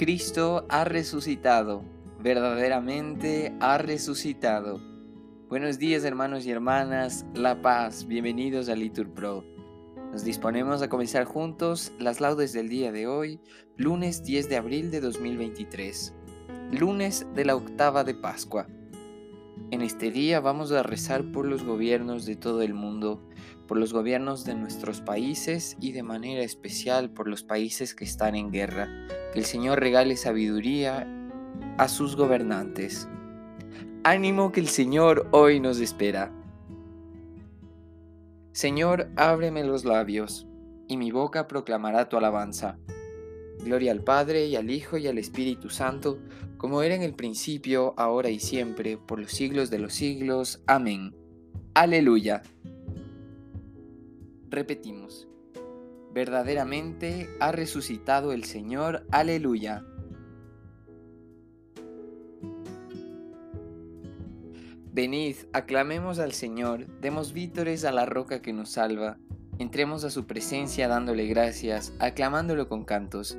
Cristo ha resucitado, verdaderamente ha resucitado. Buenos días hermanos y hermanas, La Paz, bienvenidos a Litur Pro. Nos disponemos a comenzar juntos las laudes del día de hoy, lunes 10 de abril de 2023, lunes de la octava de Pascua. En este día vamos a rezar por los gobiernos de todo el mundo, por los gobiernos de nuestros países y de manera especial por los países que están en guerra. Que el Señor regale sabiduría a sus gobernantes. Ánimo que el Señor hoy nos espera. Señor, ábreme los labios, y mi boca proclamará tu alabanza. Gloria al Padre y al Hijo y al Espíritu Santo, como era en el principio, ahora y siempre, por los siglos de los siglos. Amén. Aleluya. Repetimos, verdaderamente ha resucitado el Señor, aleluya. Venid, aclamemos al Señor, demos vítores a la roca que nos salva, entremos a su presencia dándole gracias, aclamándolo con cantos,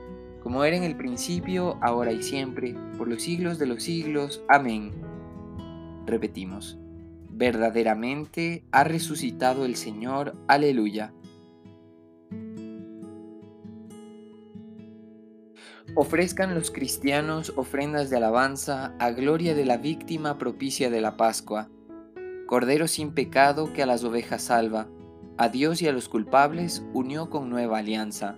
como era en el principio, ahora y siempre, por los siglos de los siglos. Amén. Repetimos, verdaderamente ha resucitado el Señor. Aleluya. Ofrezcan los cristianos ofrendas de alabanza a gloria de la víctima propicia de la Pascua, Cordero sin pecado que a las ovejas salva, a Dios y a los culpables unió con nueva alianza.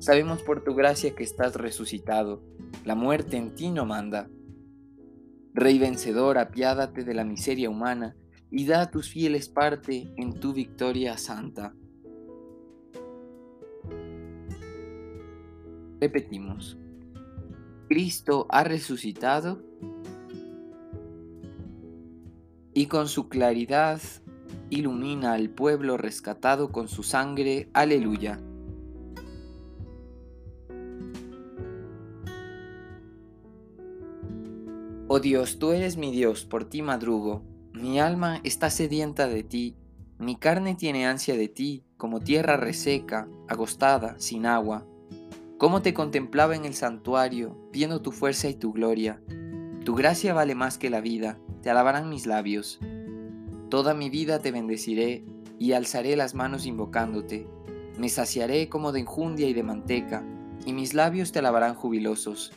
sabemos por tu gracia que estás resucitado, la muerte en ti no manda. Rey vencedor, apiádate de la miseria humana y da a tus fieles parte en tu victoria santa. Repetimos, Cristo ha resucitado y con su claridad ilumina al pueblo rescatado con su sangre. Aleluya. Oh Dios, tú eres mi Dios, por ti madrugo. Mi alma está sedienta de ti, mi carne tiene ansia de ti, como tierra reseca, agostada, sin agua. Cómo te contemplaba en el santuario, viendo tu fuerza y tu gloria. Tu gracia vale más que la vida, te alabarán mis labios. Toda mi vida te bendeciré y alzaré las manos invocándote. Me saciaré como de enjundia y de manteca, y mis labios te alabarán jubilosos.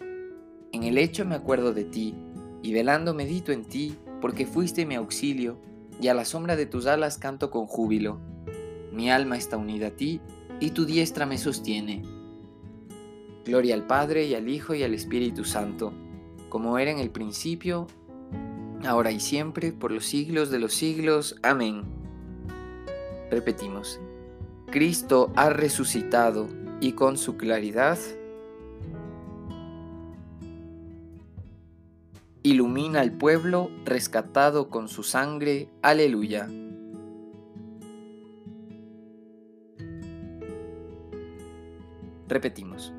En el hecho me acuerdo de ti, y velando medito en ti, porque fuiste mi auxilio, y a la sombra de tus alas canto con júbilo. Mi alma está unida a ti, y tu diestra me sostiene. Gloria al Padre y al Hijo y al Espíritu Santo, como era en el principio, ahora y siempre, por los siglos de los siglos. Amén. Repetimos, Cristo ha resucitado y con su claridad ilumina al pueblo rescatado con su sangre. Aleluya. Repetimos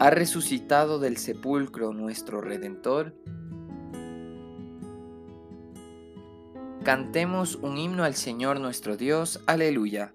ha resucitado del sepulcro nuestro Redentor, Cantemos un himno al Señor nuestro Dios. Aleluya.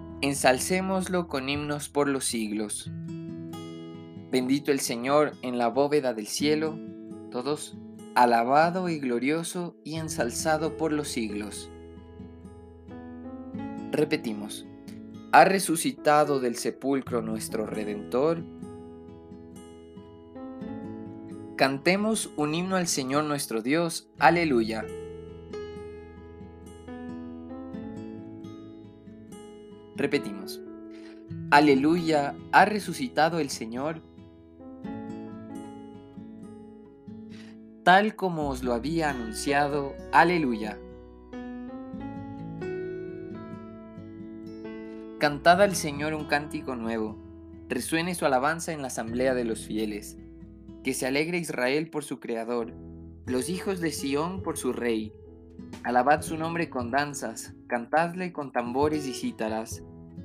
ensalcémoslo con himnos por los siglos. Bendito el Señor en la bóveda del cielo, todos, alabado y glorioso y ensalzado por los siglos. Repetimos, ha resucitado del sepulcro nuestro Redentor. Cantemos un himno al Señor nuestro Dios, aleluya. Repetimos. Aleluya, ha resucitado el Señor. Tal como os lo había anunciado. Aleluya. Cantad al Señor un cántico nuevo. Resuene su alabanza en la asamblea de los fieles. Que se alegre Israel por su Creador, los hijos de Sión por su Rey. Alabad su nombre con danzas, cantadle con tambores y cítaras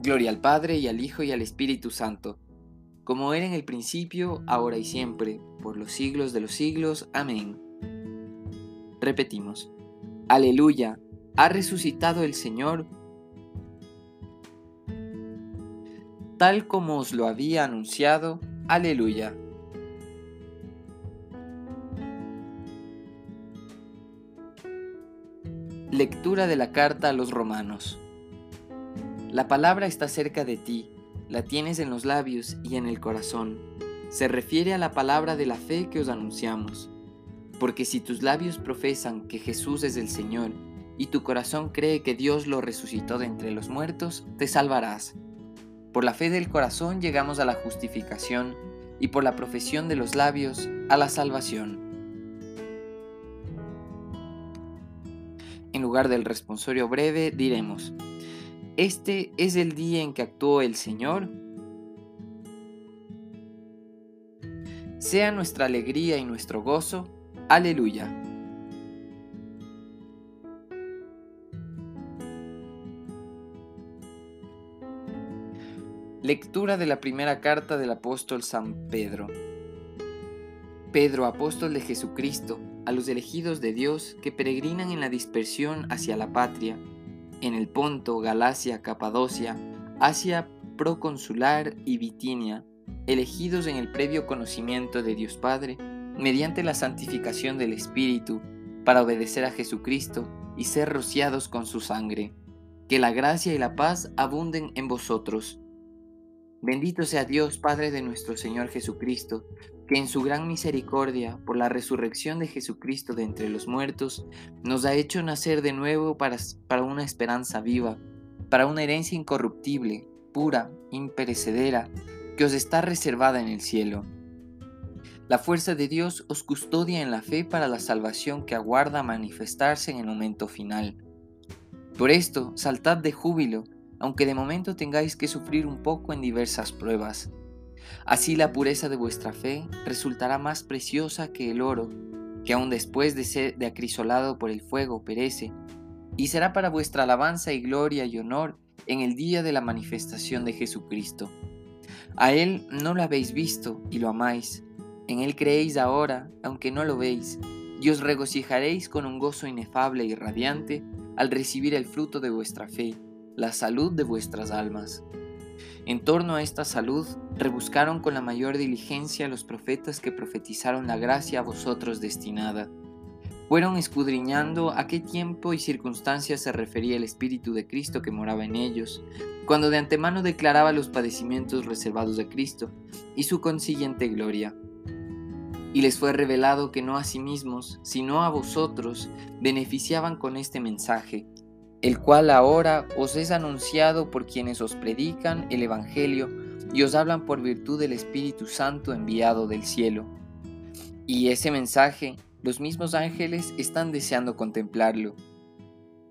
Gloria al Padre y al Hijo y al Espíritu Santo, como era en el principio, ahora y siempre, por los siglos de los siglos. Amén. Repetimos, Aleluya, ha resucitado el Señor, tal como os lo había anunciado. Aleluya. Lectura de la carta a los romanos. La palabra está cerca de ti, la tienes en los labios y en el corazón. Se refiere a la palabra de la fe que os anunciamos. Porque si tus labios profesan que Jesús es el Señor y tu corazón cree que Dios lo resucitó de entre los muertos, te salvarás. Por la fe del corazón llegamos a la justificación y por la profesión de los labios a la salvación. En lugar del responsorio breve diremos, este es el día en que actuó el Señor. Sea nuestra alegría y nuestro gozo. Aleluya. Lectura de la primera carta del apóstol San Pedro. Pedro, apóstol de Jesucristo, a los elegidos de Dios que peregrinan en la dispersión hacia la patria, en el Ponto, Galacia, Capadocia, Asia proconsular y Bitinia, elegidos en el previo conocimiento de Dios Padre, mediante la santificación del Espíritu, para obedecer a Jesucristo y ser rociados con su sangre. Que la gracia y la paz abunden en vosotros. Bendito sea Dios, Padre de nuestro Señor Jesucristo, que en su gran misericordia, por la resurrección de Jesucristo de entre los muertos, nos ha hecho nacer de nuevo para, para una esperanza viva, para una herencia incorruptible, pura, imperecedera, que os está reservada en el cielo. La fuerza de Dios os custodia en la fe para la salvación que aguarda manifestarse en el momento final. Por esto, saltad de júbilo, aunque de momento tengáis que sufrir un poco en diversas pruebas. Así la pureza de vuestra fe resultará más preciosa que el oro, que aun después de ser de acrisolado por el fuego perece, y será para vuestra alabanza y gloria y honor en el día de la manifestación de Jesucristo. A Él no lo habéis visto y lo amáis, en Él creéis ahora, aunque no lo veis, y os regocijaréis con un gozo inefable y radiante al recibir el fruto de vuestra fe, la salud de vuestras almas. En torno a esta salud, rebuscaron con la mayor diligencia los profetas que profetizaron la gracia a vosotros destinada. Fueron escudriñando a qué tiempo y circunstancias se refería el Espíritu de Cristo que moraba en ellos, cuando de antemano declaraba los padecimientos reservados de Cristo y su consiguiente gloria y les fue revelado que no a sí mismos, sino a vosotros, beneficiaban con este mensaje, el cual ahora os es anunciado por quienes os predican el Evangelio y os hablan por virtud del Espíritu Santo enviado del cielo. Y ese mensaje, los mismos ángeles están deseando contemplarlo.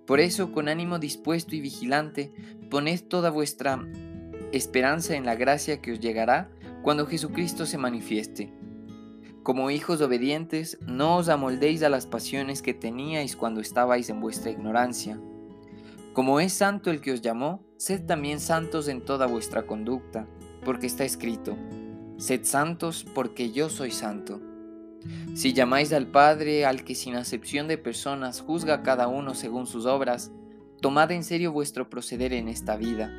Por eso, con ánimo dispuesto y vigilante, poned toda vuestra esperanza en la gracia que os llegará cuando Jesucristo se manifieste como hijos obedientes, no os amoldéis a las pasiones que teníais cuando estabais en vuestra ignorancia. Como es santo el que os llamó, sed también santos en toda vuestra conducta, porque está escrito, sed santos porque yo soy santo. Si llamáis al Padre, al que sin acepción de personas juzga a cada uno según sus obras, tomad en serio vuestro proceder en esta vida.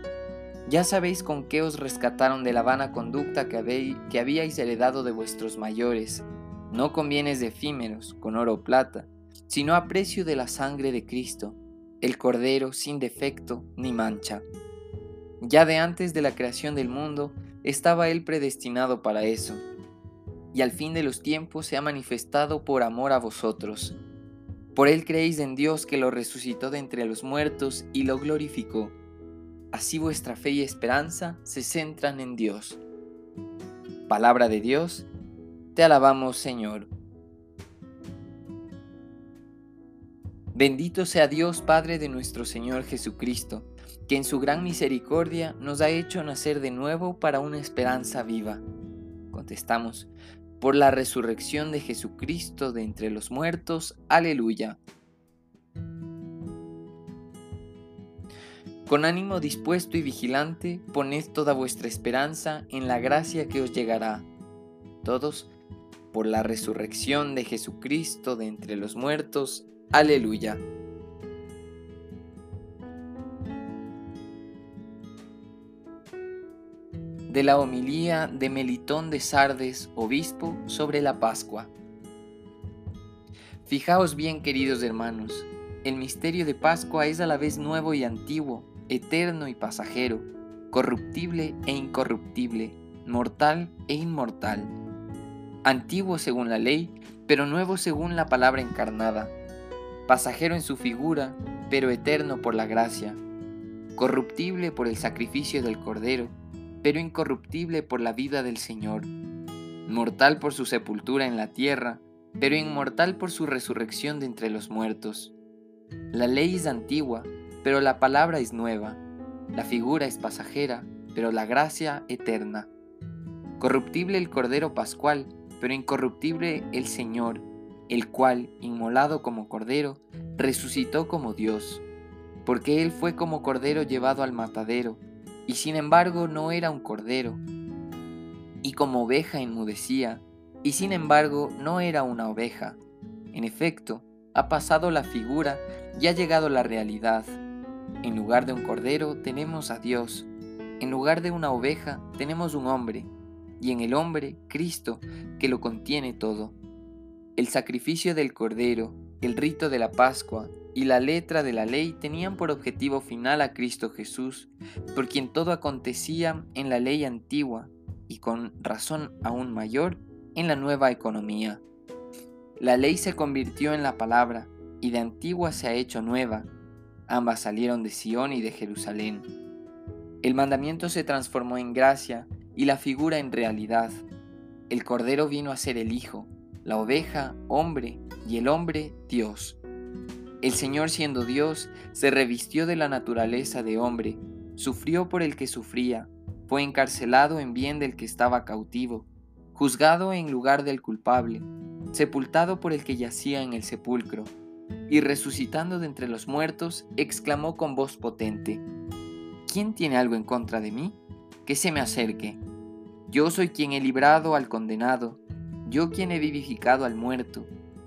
Ya sabéis con qué os rescataron de la vana conducta que, habéis, habíais heredado de vuestros mayores, no con bienes efímeros, con oro o plata, sino a precio de la sangre de Cristo, el Cordero sin defecto ni mancha. Ya de antes de la creación del mundo estaba Él predestinado para eso, y al fin de los tiempos se ha manifestado por amor a vosotros. Por Él creéis en Dios que lo resucitó de entre los muertos y lo glorificó Así vuestra fe y esperanza se centran en Dios. Palabra de Dios, te alabamos Señor. Bendito sea Dios Padre de nuestro Señor Jesucristo, que en su gran misericordia nos ha hecho nacer de nuevo para una esperanza viva. Contestamos, por la resurrección de Jesucristo de entre los muertos. Aleluya. Con ánimo dispuesto y vigilante, poned toda vuestra esperanza en la gracia que os llegará. Todos, por la resurrección de Jesucristo de entre los muertos. Aleluya. De la homilía de Melitón de Sardes, obispo, sobre la Pascua. Fijaos bien, queridos hermanos, el misterio de Pascua es a la vez nuevo y antiguo eterno y pasajero, corruptible e incorruptible, mortal e inmortal, antiguo según la ley, pero nuevo según la palabra encarnada, pasajero en su figura, pero eterno por la gracia, corruptible por el sacrificio del Cordero, pero incorruptible por la vida del Señor, mortal por su sepultura en la tierra, pero inmortal por su resurrección de entre los muertos. La ley es antigua, pero la palabra es nueva, la figura es pasajera, pero la gracia eterna. Corruptible el Cordero Pascual, pero incorruptible el Señor, el cual, inmolado como Cordero, resucitó como Dios, porque Él fue como Cordero llevado al matadero, y sin embargo no era un Cordero, y como oveja enmudecía, y sin embargo no era una oveja, En efecto, ha pasado la figura y ha llegado la realidad. En lugar de un cordero tenemos a Dios. En lugar de una oveja tenemos un hombre. Y en el hombre, Cristo, que lo contiene todo. El sacrificio del cordero, el rito de la Pascua y la letra de la ley tenían por objetivo final a Cristo Jesús, por quien todo acontecía en la ley antigua y con razón aún mayor en la nueva economía. La ley se convirtió en la palabra y de antigua se ha hecho nueva. Ambas salieron de Sión y de Jerusalén. El mandamiento se transformó en gracia y la figura en realidad. El Cordero vino a ser el Hijo, la oveja hombre y el hombre Dios. El Señor siendo Dios, se revistió de la naturaleza de hombre, sufrió por el que sufría, fue encarcelado en bien del que estaba cautivo, juzgado en lugar del culpable, sepultado por el que yacía en el sepulcro, y resucitando de entre los muertos, exclamó con voz potente, ¿quién tiene algo en contra de mí? Que se me acerque. Yo soy quien he librado al condenado, yo quien he vivificado al muerto,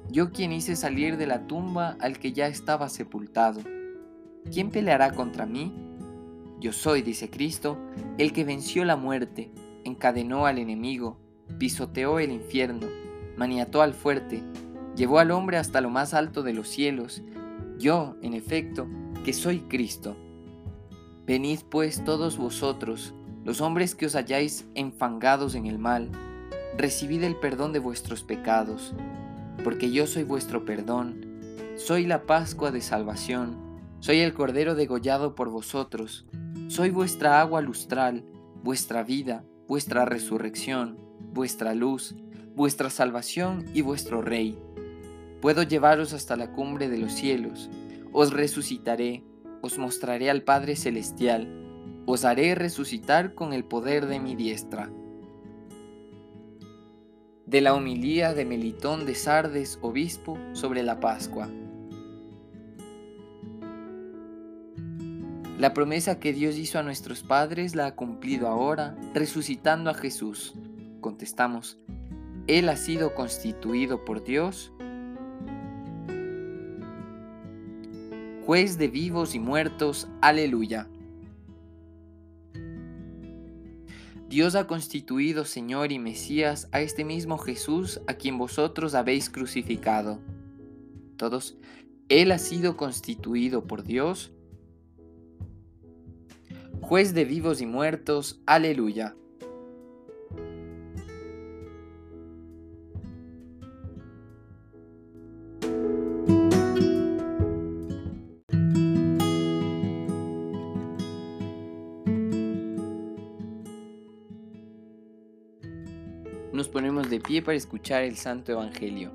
yo quien hice salir de la tumba al que ya estaba sepultado. ¿Quién peleará contra mí? Yo soy, dice Cristo, el que venció la muerte, encadenó al enemigo, pisoteó el infierno, maniató al fuerte, llevó al hombre hasta lo más alto de los cielos. Yo, en efecto, que soy Cristo. Venid pues todos vosotros, los hombres que os halláis enfangados en el mal, recibid el perdón de vuestros pecados porque yo soy vuestro perdón, soy la Pascua de salvación, soy el Cordero degollado por vosotros, soy vuestra agua lustral, vuestra vida, vuestra resurrección, vuestra luz, vuestra salvación y vuestro Rey. Puedo llevaros hasta la cumbre de los cielos, os resucitaré, os mostraré al Padre Celestial, os haré resucitar con el poder de mi diestra de la homilía de Melitón de Sardes, obispo, sobre la Pascua. La promesa que Dios hizo a nuestros padres la ha cumplido ahora, resucitando a Jesús. Contestamos, Él ha sido constituido por Dios, juez de vivos y muertos, aleluya. Dios ha constituido Señor y Mesías a este mismo Jesús a quien vosotros habéis crucificado. Todos, Él ha sido constituido por Dios, juez de vivos y muertos, aleluya. Para escuchar el Santo Evangelio.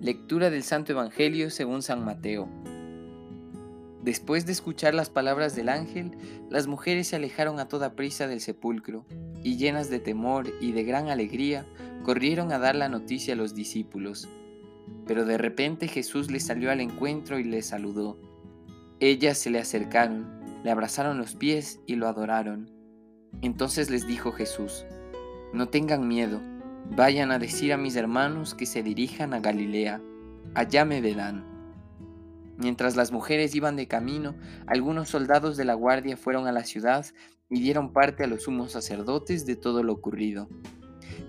Lectura del Santo Evangelio según San Mateo. Después de escuchar las palabras del ángel, las mujeres se alejaron a toda prisa del sepulcro, y llenas de temor y de gran alegría, corrieron a dar la noticia a los discípulos. Pero de repente Jesús les salió al encuentro y les saludó. Ellas se le acercaron, le abrazaron los pies y lo adoraron. Entonces les dijo Jesús, no tengan miedo, vayan a decir a mis hermanos que se dirijan a Galilea, allá me verán. Mientras las mujeres iban de camino, algunos soldados de la guardia fueron a la ciudad y dieron parte a los sumos sacerdotes de todo lo ocurrido.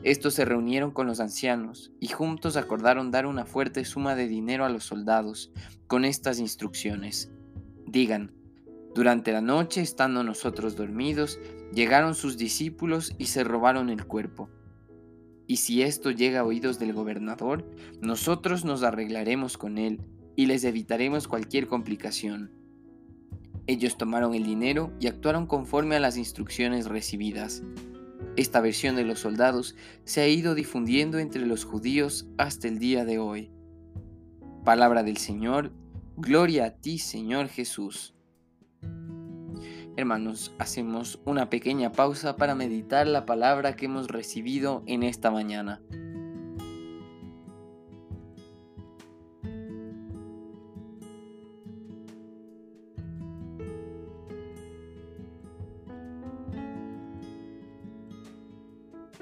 Estos se reunieron con los ancianos y juntos acordaron dar una fuerte suma de dinero a los soldados con estas instrucciones. Digan, durante la noche, estando nosotros dormidos, llegaron sus discípulos y se robaron el cuerpo. Y si esto llega a oídos del gobernador, nosotros nos arreglaremos con él y les evitaremos cualquier complicación. Ellos tomaron el dinero y actuaron conforme a las instrucciones recibidas. Esta versión de los soldados se ha ido difundiendo entre los judíos hasta el día de hoy. Palabra del Señor, gloria a ti Señor Jesús. Hermanos, hacemos una pequeña pausa para meditar la palabra que hemos recibido en esta mañana.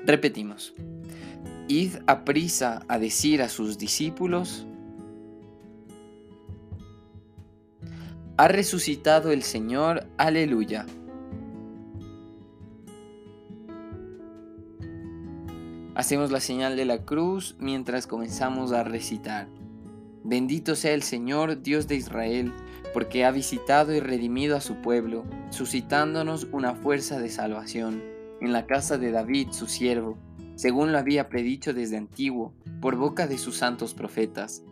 Repetimos. Id a prisa a decir a sus discípulos, ha resucitado el Señor, aleluya. Hacemos la señal de la cruz mientras comenzamos a recitar. Bendito sea el Señor, Dios de Israel, porque ha visitado y redimido a su pueblo, suscitándonos una fuerza de salvación en la casa de David, su siervo según lo había predicho desde antiguo, por boca de sus santos profetas.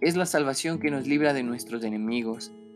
Es la salvación que nos libra de nuestros enemigos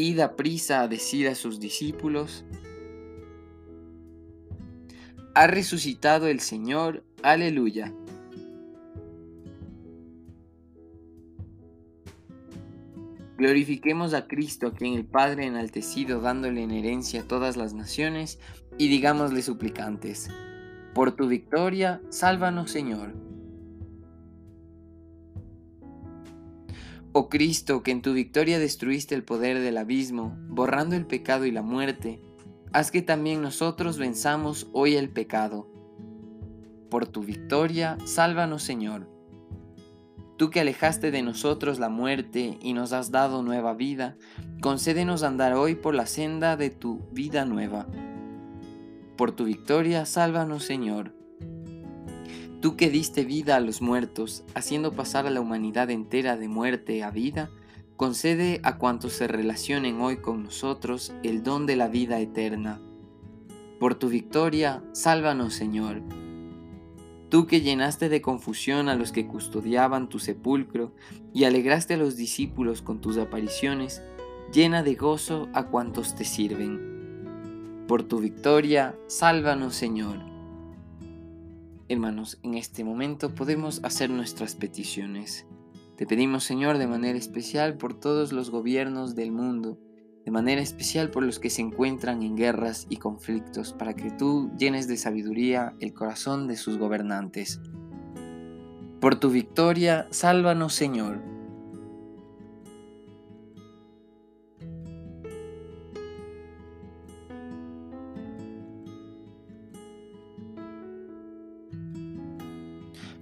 Id a prisa a decir a sus discípulos, ha resucitado el Señor, aleluya. Glorifiquemos a Cristo, a quien el Padre enaltecido, dándole en herencia a todas las naciones, y digámosle suplicantes, por tu victoria, sálvanos Señor. Oh Cristo, que en tu victoria destruiste el poder del abismo, borrando el pecado y la muerte, haz que también nosotros venzamos hoy el pecado. Por tu victoria, sálvanos Señor. Tú que alejaste de nosotros la muerte y nos has dado nueva vida, concédenos andar hoy por la senda de tu vida nueva por tu victoria, sálvanos Señor. Tú que diste vida a los muertos, haciendo pasar a la humanidad entera de muerte a vida, concede a cuantos se relacionen hoy con nosotros el don de la vida eterna. Por tu victoria, sálvanos Señor. Tú que llenaste de confusión a los que custodiaban tu sepulcro y alegraste a los discípulos con tus apariciones, llena de gozo a cuantos te sirven por tu victoria, sálvanos Señor. Hermanos, en este momento podemos hacer nuestras peticiones. Te pedimos Señor de manera especial por todos los gobiernos del mundo, de manera especial por los que se encuentran en guerras y conflictos, para que tú llenes de sabiduría el corazón de sus gobernantes. Por tu victoria, sálvanos Señor.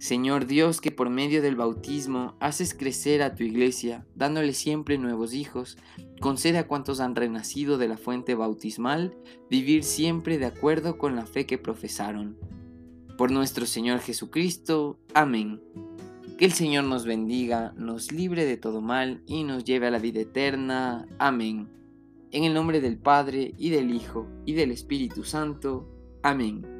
Señor Dios, que por medio del bautismo haces crecer a tu iglesia, dándole siempre nuevos hijos, concede a cuantos han renacido de la fuente bautismal vivir siempre de acuerdo con la fe que profesaron. Por nuestro Señor Jesucristo. Amén. Que el Señor nos bendiga, nos libre de todo mal y nos lleve a la vida eterna. Amén. En el nombre del Padre, y del Hijo, y del Espíritu Santo. Amén.